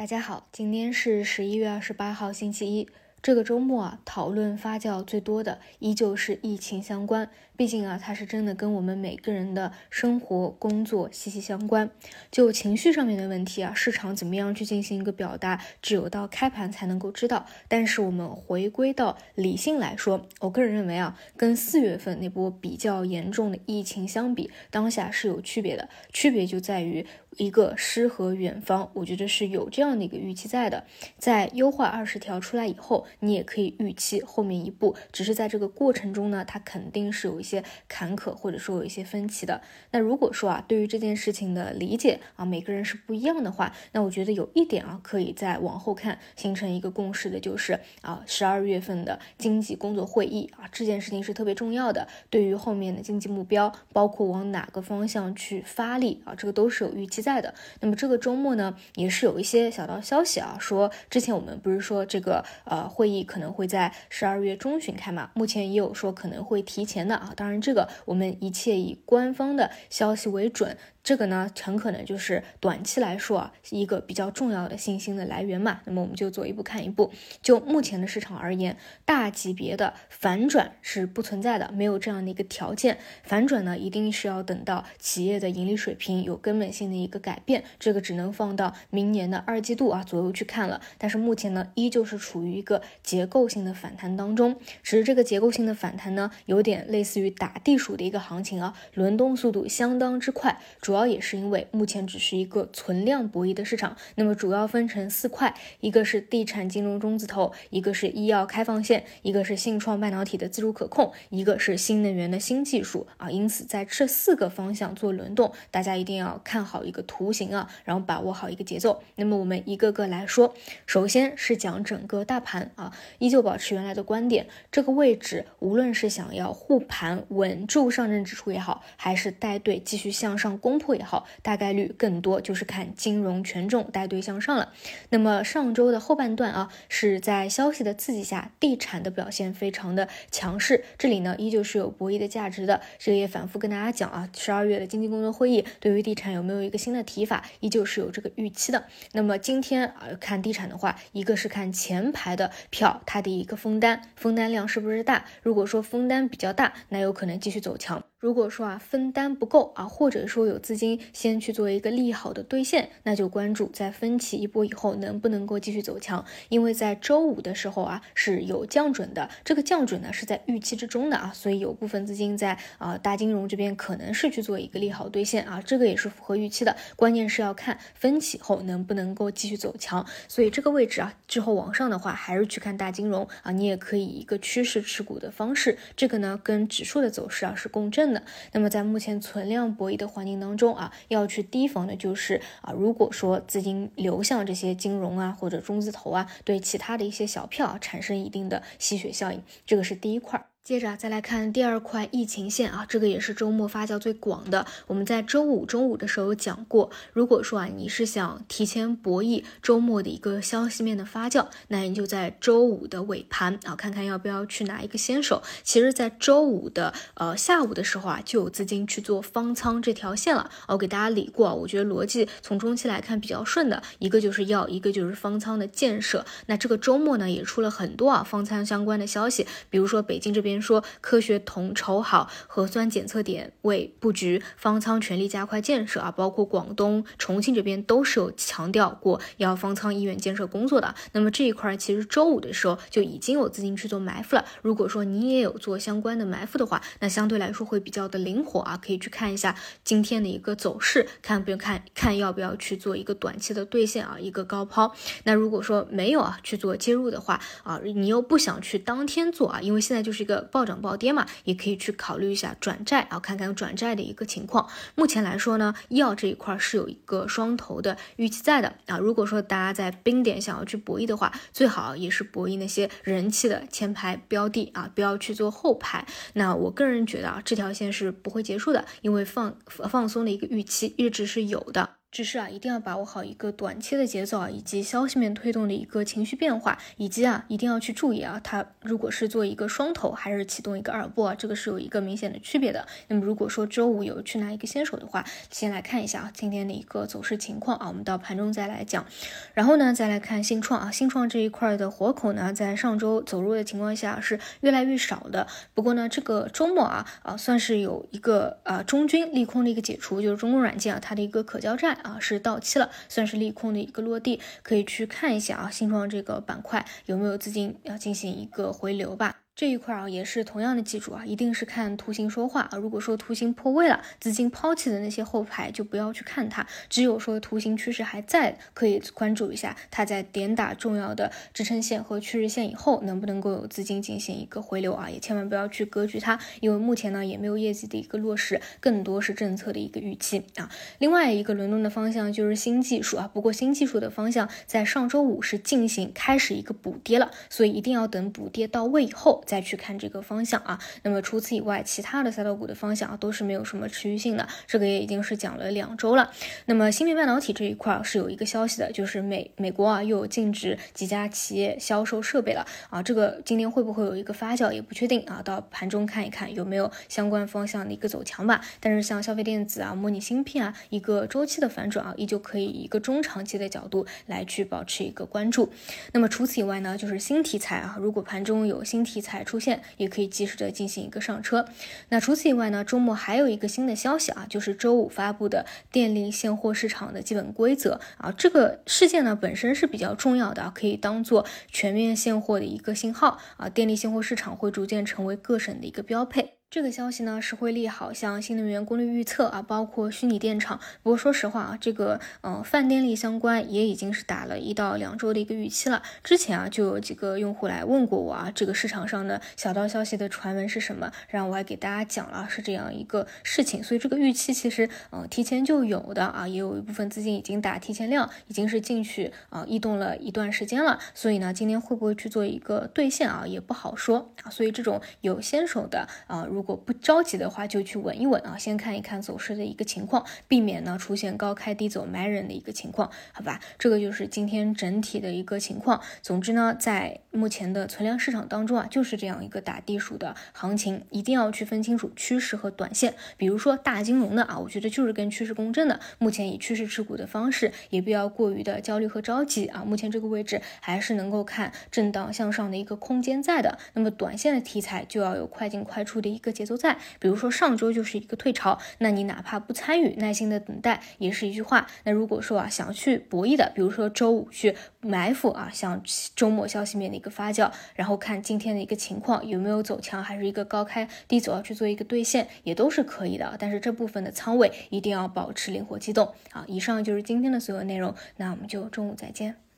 大家好，今天是十一月二十八号，星期一。这个周末啊，讨论发酵最多的依旧是疫情相关。毕竟啊，它是真的跟我们每个人的生活、工作息息相关。就情绪上面的问题啊，市场怎么样去进行一个表达，只有到开盘才能够知道。但是我们回归到理性来说，我个人认为啊，跟四月份那波比较严重的疫情相比，当下是有区别的。区别就在于一个诗和远方，我觉得是有这样的一个预期在的。在优化二十条出来以后，你也可以预期后面一步，只是在这个过程中呢，它肯定是有一些。坎坷或者说有一些分歧的，那如果说啊，对于这件事情的理解啊，每个人是不一样的话，那我觉得有一点啊，可以再往后看，形成一个共识的，就是啊，十二月份的经济工作会议啊，这件事情是特别重要的，对于后面的经济目标，包括往哪个方向去发力啊，这个都是有预期在在的。那么这个周末呢，也是有一些小道消息啊，说之前我们不是说这个呃会议可能会在十二月中旬开嘛，目前也有说可能会提前的啊。当然，这个我们一切以官方的消息为准。这个呢，很可能就是短期来说啊，一个比较重要的信心的来源嘛。那么我们就走一步看一步。就目前的市场而言，大级别的反转是不存在的，没有这样的一个条件。反转呢，一定是要等到企业的盈利水平有根本性的一个改变，这个只能放到明年的二季度啊左右去看了。但是目前呢，依旧是处于一个结构性的反弹当中。只是这个结构性的反弹呢，有点类似于打地鼠的一个行情啊，轮动速度相当之快。主要也是因为目前只是一个存量博弈的市场，那么主要分成四块，一个是地产金融中字头，一个是医药开放线，一个是信创半导体的自主可控，一个是新能源的新技术啊。因此在这四个方向做轮动，大家一定要看好一个图形啊，然后把握好一个节奏。那么我们一个个来说，首先是讲整个大盘啊，依旧保持原来的观点，这个位置无论是想要护盘稳住上证指数也好，还是带队继续向上攻。破也好，大概率更多就是看金融权重带队向上了。那么上周的后半段啊，是在消息的刺激下，地产的表现非常的强势。这里呢，依旧是有博弈的价值的。这个也反复跟大家讲啊，十二月的经济工作会议对于地产有没有一个新的提法，依旧是有这个预期的。那么今天啊，看地产的话，一个是看前排的票，它的一个封单，封单量是不是大？如果说封单比较大，那有可能继续走强。如果说啊分单不够啊，或者说有资金先去做一个利好的兑现，那就关注在分歧一波以后能不能够继续走强。因为在周五的时候啊是有降准的，这个降准呢是在预期之中的啊，所以有部分资金在啊大金融这边可能是去做一个利好兑现啊，这个也是符合预期的。关键是要看分歧后能不能够继续走强，所以这个位置啊之后往上的话还是去看大金融啊，你也可以一个趋势持股的方式，这个呢跟指数的走势啊是共振。那么在目前存量博弈的环境当中啊，要去提防的就是啊，如果说资金流向这些金融啊或者中字头啊，对其他的一些小票产生一定的吸血效应，这个是第一块。接着再来看第二块疫情线啊，这个也是周末发酵最广的。我们在周五中午的时候有讲过，如果说啊你是想提前博弈周末的一个消息面的发酵，那你就在周五的尾盘啊，看看要不要去拿一个先手。其实，在周五的呃下午的时候啊，就有资金去做方仓这条线了。我给大家理过，我觉得逻辑从中期来看比较顺的，一个就是要，一个就是方仓的建设。那这个周末呢，也出了很多啊方仓相关的消息，比如说北京这边边。说科学统筹好核酸检测点位布局，方舱全力加快建设啊！包括广东、重庆这边都是有强调过要方舱医院建设工作的。那么这一块其实周五的时候就已经有资金去做埋伏了。如果说你也有做相关的埋伏的话，那相对来说会比较的灵活啊，可以去看一下今天的一个走势，看不看看要不要去做一个短期的兑现啊，一个高抛。那如果说没有啊去做接入的话啊，你又不想去当天做啊，因为现在就是一个。暴涨暴跌嘛，也可以去考虑一下转债啊，看看转债的一个情况。目前来说呢，医药这一块是有一个双头的预期在的啊。如果说大家在冰点想要去博弈的话，最好也是博弈那些人气的前排标的啊，不要去做后排。那我个人觉得啊，这条线是不会结束的，因为放放松的一个预期一直是有的。只是啊，一定要把握好一个短期的节奏啊，以及消息面推动的一个情绪变化，以及啊，一定要去注意啊，它如果是做一个双头，还是启动一个耳波啊，这个是有一个明显的区别的。那么如果说周五有去拿一个先手的话，先来看一下啊，今天的一个走势情况啊，我们到盘中再来讲。然后呢，再来看新创啊，新创这一块的活口呢，在上周走弱的情况下是越来越少的。不过呢，这个周末啊啊，算是有一个啊中军利空的一个解除，就是中国软件啊，它的一个可交债。啊，是到期了，算是利空的一个落地，可以去看一下啊，新创这个板块有没有资金要进行一个回流吧。这一块啊，也是同样的记住啊，一定是看图形说话啊。如果说图形破位了，资金抛弃的那些后排就不要去看它。只有说图形趋势还在，可以关注一下它在点打重要的支撑线和趋势线以后，能不能够有资金进行一个回流啊？也千万不要去割据它，因为目前呢也没有业绩的一个落实，更多是政策的一个预期啊。另外一个轮动的方向就是新技术啊，不过新技术的方向在上周五是进行开始一个补跌了，所以一定要等补跌到位以后。再去看这个方向啊，那么除此以外，其他的赛道股的方向啊都是没有什么持续性的，这个也已经是讲了两周了。那么芯片半导体这一块是有一个消息的，就是美美国啊又有禁止几家企业销售设备了啊，这个今天会不会有一个发酵也不确定啊，到盘中看一看有没有相关方向的一个走强吧。但是像消费电子啊、模拟芯片啊，一个周期的反转啊，依旧可以一个中长期的角度来去保持一个关注。那么除此以外呢，就是新题材啊，如果盘中有新题材。出现也可以及时的进行一个上车。那除此以外呢，周末还有一个新的消息啊，就是周五发布的电力现货市场的基本规则啊。这个事件呢本身是比较重要的，可以当做全面现货的一个信号啊。电力现货市场会逐渐成为各省的一个标配。这个消息呢是会利好像新能源功率预测啊，包括虚拟电厂。不过说实话啊，这个嗯泛电力相关也已经是打了一到两周的一个预期了。之前啊就有几个用户来问过我啊，这个市场上的小道消息的传闻是什么？然后我还给大家讲了是这样一个事情。所以这个预期其实嗯提前就有的啊，也有一部分资金已经打提前量，已经是进去啊异动了一段时间了。所以呢，今天会不会去做一个兑现啊，也不好说啊。所以这种有先手的啊，如如果不着急的话，就去稳一稳啊，先看一看走势的一个情况，避免呢出现高开低走埋人的一个情况，好吧？这个就是今天整体的一个情况。总之呢，在目前的存量市场当中啊，就是这样一个打地鼠的行情，一定要去分清楚趋势和短线。比如说大金融的啊，我觉得就是跟趋势共振的，目前以趋势持股的方式，也不要过于的焦虑和着急啊。目前这个位置还是能够看震荡向上的一个空间在的。那么短线的题材就要有快进快出的一个节奏在，比如说上周就是一个退潮，那你哪怕不参与，耐心的等待也是一句话。那如果说啊想去博弈的，比如说周五去埋伏啊，像周末消息面的一个发酵，然后看今天的一个情况有没有走强，还是一个高开低走要去做一个兑现，也都是可以的。但是这部分的仓位一定要保持灵活机动啊。以上就是今天的所有内容，那我们就中午再见。